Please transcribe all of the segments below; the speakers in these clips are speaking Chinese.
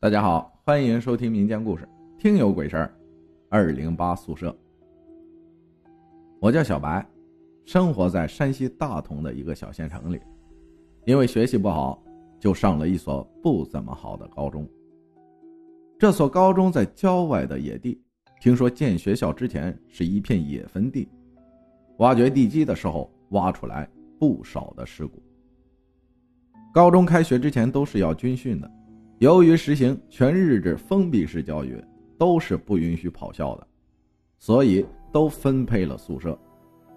大家好，欢迎收听民间故事《听有鬼事儿》。二零八宿舍，我叫小白，生活在山西大同的一个小县城里。因为学习不好，就上了一所不怎么好的高中。这所高中在郊外的野地，听说建学校之前是一片野坟地，挖掘地基的时候挖出来不少的尸骨。高中开学之前都是要军训的。由于实行全日制封闭式教育，都是不允许跑校的，所以都分配了宿舍。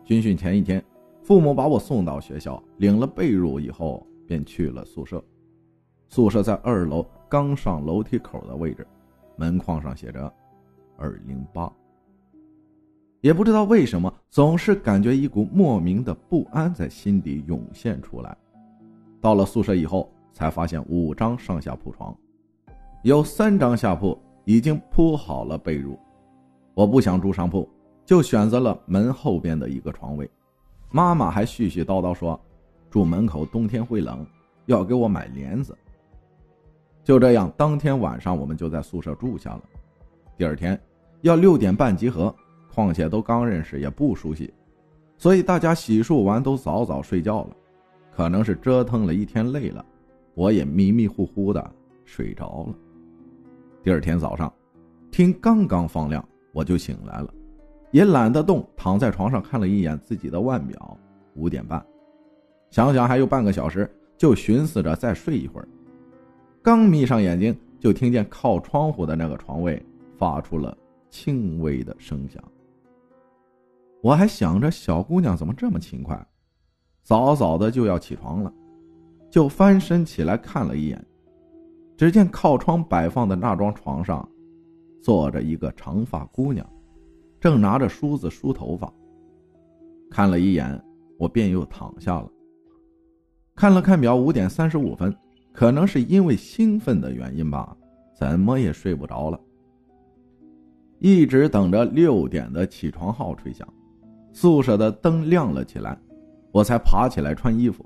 军训前一天，父母把我送到学校，领了被褥以后，便去了宿舍。宿舍在二楼刚上楼梯口的位置，门框上写着“二零八”。也不知道为什么，总是感觉一股莫名的不安在心底涌现出来。到了宿舍以后。才发现五张上下铺床，有三张下铺已经铺好了被褥。我不想住上铺，就选择了门后边的一个床位。妈妈还絮絮叨叨说，住门口冬天会冷，要给我买帘子。就这样，当天晚上我们就在宿舍住下了。第二天要六点半集合，况且都刚认识，也不熟悉，所以大家洗漱完都早早睡觉了。可能是折腾了一天累了。我也迷迷糊糊的睡着了。第二天早上，天刚刚放亮，我就醒来了，也懒得动，躺在床上看了一眼自己的腕表，五点半。想想还有半个小时，就寻思着再睡一会儿。刚眯上眼睛，就听见靠窗户的那个床位发出了轻微的声响。我还想着小姑娘怎么这么勤快，早早的就要起床了。就翻身起来看了一眼，只见靠窗摆放的那张床上，坐着一个长发姑娘，正拿着梳子梳头发。看了一眼，我便又躺下了。看了看表，五点三十五分，可能是因为兴奋的原因吧，怎么也睡不着了。一直等着六点的起床号吹响，宿舍的灯亮了起来，我才爬起来穿衣服。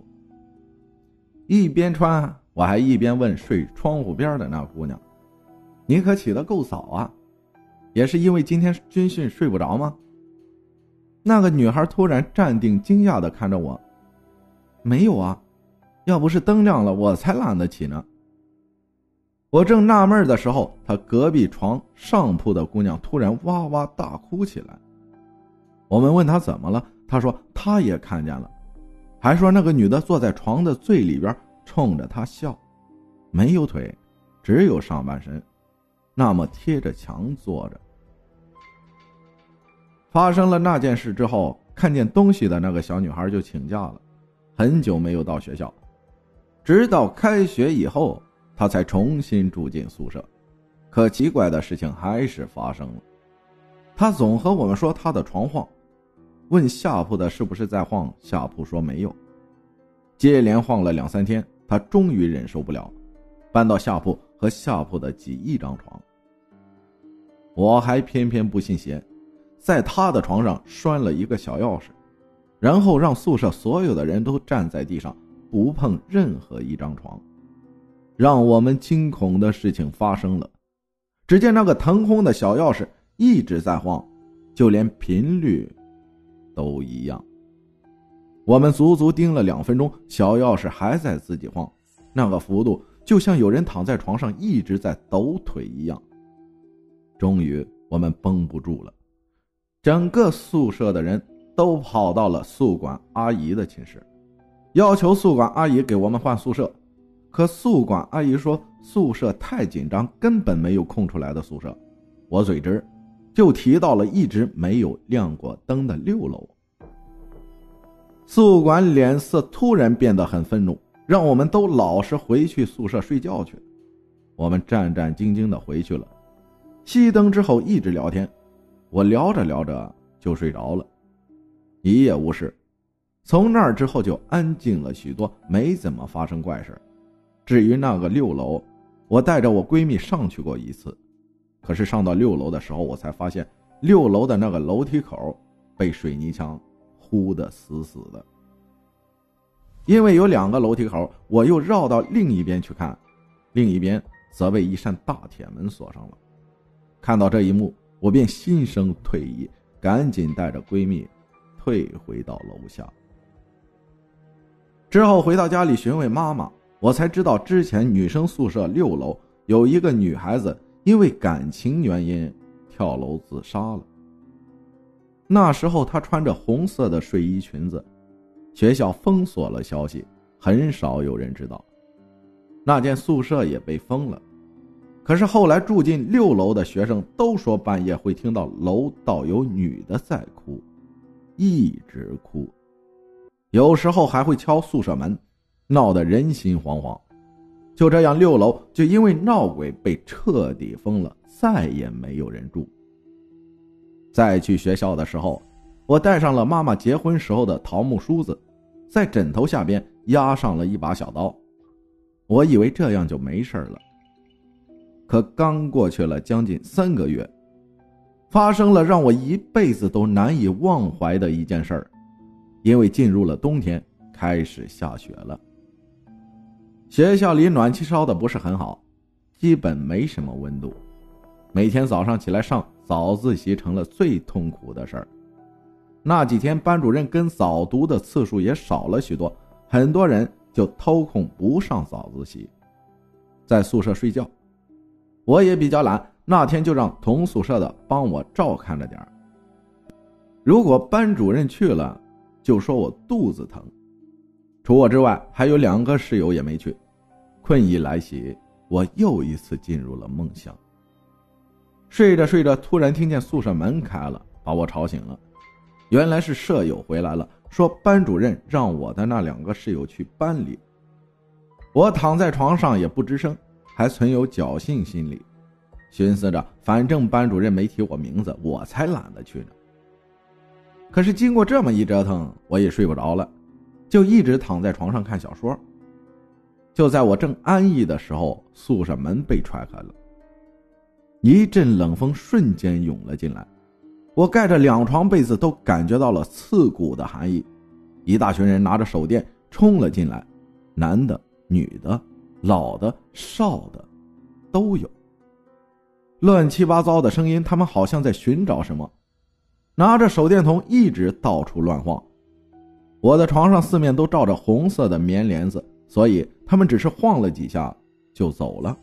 一边穿，我还一边问睡窗户边的那姑娘：“你可起得够早啊，也是因为今天军训睡不着吗？”那个女孩突然站定，惊讶的看着我：“没有啊，要不是灯亮了，我才懒得起呢。”我正纳闷的时候，她隔壁床上铺的姑娘突然哇哇大哭起来。我们问她怎么了，她说她也看见了。还说那个女的坐在床的最里边，冲着他笑，没有腿，只有上半身，那么贴着墙坐着。发生了那件事之后，看见东西的那个小女孩就请假了，很久没有到学校，直到开学以后，她才重新住进宿舍。可奇怪的事情还是发生了，她总和我们说她的床晃。问下铺的是不是在晃，下铺说没有。接连晃了两三天，他终于忍受不了，搬到下铺和下铺的挤一张床。我还偏偏不信邪，在他的床上拴了一个小钥匙，然后让宿舍所有的人都站在地上，不碰任何一张床。让我们惊恐的事情发生了，只见那个腾空的小钥匙一直在晃，就连频率。都一样。我们足足盯了两分钟，小钥匙还在自己晃，那个幅度就像有人躺在床上一直在抖腿一样。终于，我们绷不住了，整个宿舍的人都跑到了宿管阿姨的寝室，要求宿管阿姨给我们换宿舍。可宿管阿姨说宿舍太紧张，根本没有空出来的宿舍。我嘴直。就提到了一直没有亮过灯的六楼。宿管脸色突然变得很愤怒，让我们都老实回去宿舍睡觉去。我们战战兢兢的回去了。熄灯之后一直聊天，我聊着聊着就睡着了，一夜无事。从那儿之后就安静了许多，没怎么发生怪事。至于那个六楼，我带着我闺蜜上去过一次。可是上到六楼的时候，我才发现六楼的那个楼梯口被水泥墙糊得死死的。因为有两个楼梯口，我又绕到另一边去看，另一边则被一扇大铁门锁上了。看到这一幕，我便心生退意，赶紧带着闺蜜退回到楼下。之后回到家里询问妈妈，我才知道之前女生宿舍六楼有一个女孩子因为感情原因跳楼自杀了。那时候她穿着红色的睡衣裙子，学校封锁了消息，很少有人知道。那间宿舍也被封了。可是后来住进六楼的学生都说半夜会听到楼道有女的在哭，一直哭。有时候还会敲宿舍门，闹得人心惶惶。就这样，六楼就因为闹鬼被彻底封了，再也没有人住。再去学校的时候，我带上了妈妈结婚时候的桃木梳子，在枕头下边压上了一把小刀。我以为这样就没事了。可刚过去了将近三个月，发生了让我一辈子都难以忘怀的一件事儿。因为进入了冬天，开始下雪了。学校里暖气烧的不是很好，基本没什么温度。每天早上起来上早自习成了最痛苦的事儿。那几天班主任跟早读的次数也少了许多，很多人就偷空不上早自习，在宿舍睡觉。我也比较懒，那天就让同宿舍的帮我照看着点儿。如果班主任去了，就说我肚子疼，除我之外，还有两个室友也没去。困意来袭，我又一次进入了梦乡。睡着睡着，突然听见宿舍门开了，把我吵醒了。原来是舍友回来了，说班主任让我的那两个室友去班里。我躺在床上也不吱声，还存有侥幸心理，寻思着反正班主任没提我名字，我才懒得去呢。可是经过这么一折腾，我也睡不着了，就一直躺在床上看小说。就在我正安逸的时候，宿舍门被踹开了，一阵冷风瞬间涌了进来，我盖着两床被子都感觉到了刺骨的寒意。一大群人拿着手电冲了进来，男的、女的、老的、少的，都有。乱七八糟的声音，他们好像在寻找什么。拿着手电筒一直到处乱晃，我的床上四面都罩着红色的棉帘子，所以他们只是晃了几下就走了，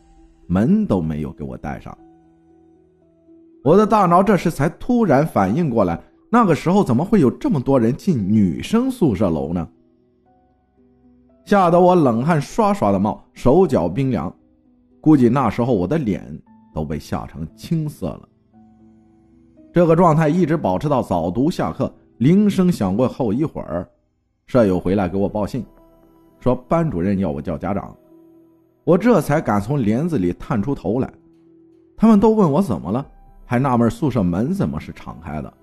门都没有给我带上。我的大脑这时才突然反应过来，那个时候怎么会有这么多人进女生宿舍楼呢？吓得我冷汗刷刷的冒，手脚冰凉，估计那时候我的脸都被吓成青色了。这个状态一直保持到早读下课，铃声响过后一会儿，舍友回来给我报信，说班主任要我叫家长，我这才敢从帘子里探出头来。他们都问我怎么了，还纳闷宿舍门怎么是敞开的，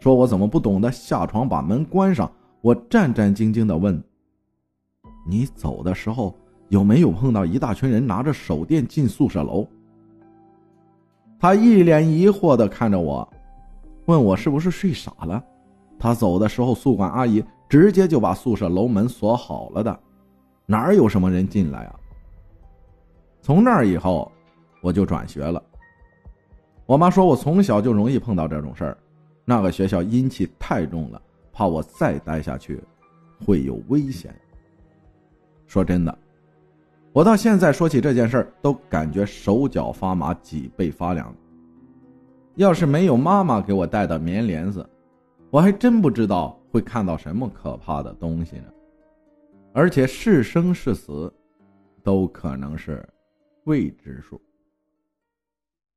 说我怎么不懂得下床把门关上。我战战兢兢地问：“你走的时候有没有碰到一大群人拿着手电进宿舍楼？”他一脸疑惑地看着我。问我是不是睡傻了？他走的时候，宿管阿姨直接就把宿舍楼门锁好了的，哪有什么人进来啊？从那以后，我就转学了。我妈说我从小就容易碰到这种事儿，那个学校阴气太重了，怕我再待下去会有危险。说真的，我到现在说起这件事儿，都感觉手脚发麻，脊背发凉。要是没有妈妈给我带的棉帘子，我还真不知道会看到什么可怕的东西呢。而且是生是死，都可能是未知数。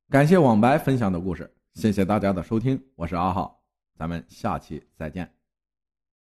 感谢网白分享的故事，谢谢大家的收听，我是阿浩，咱们下期再见。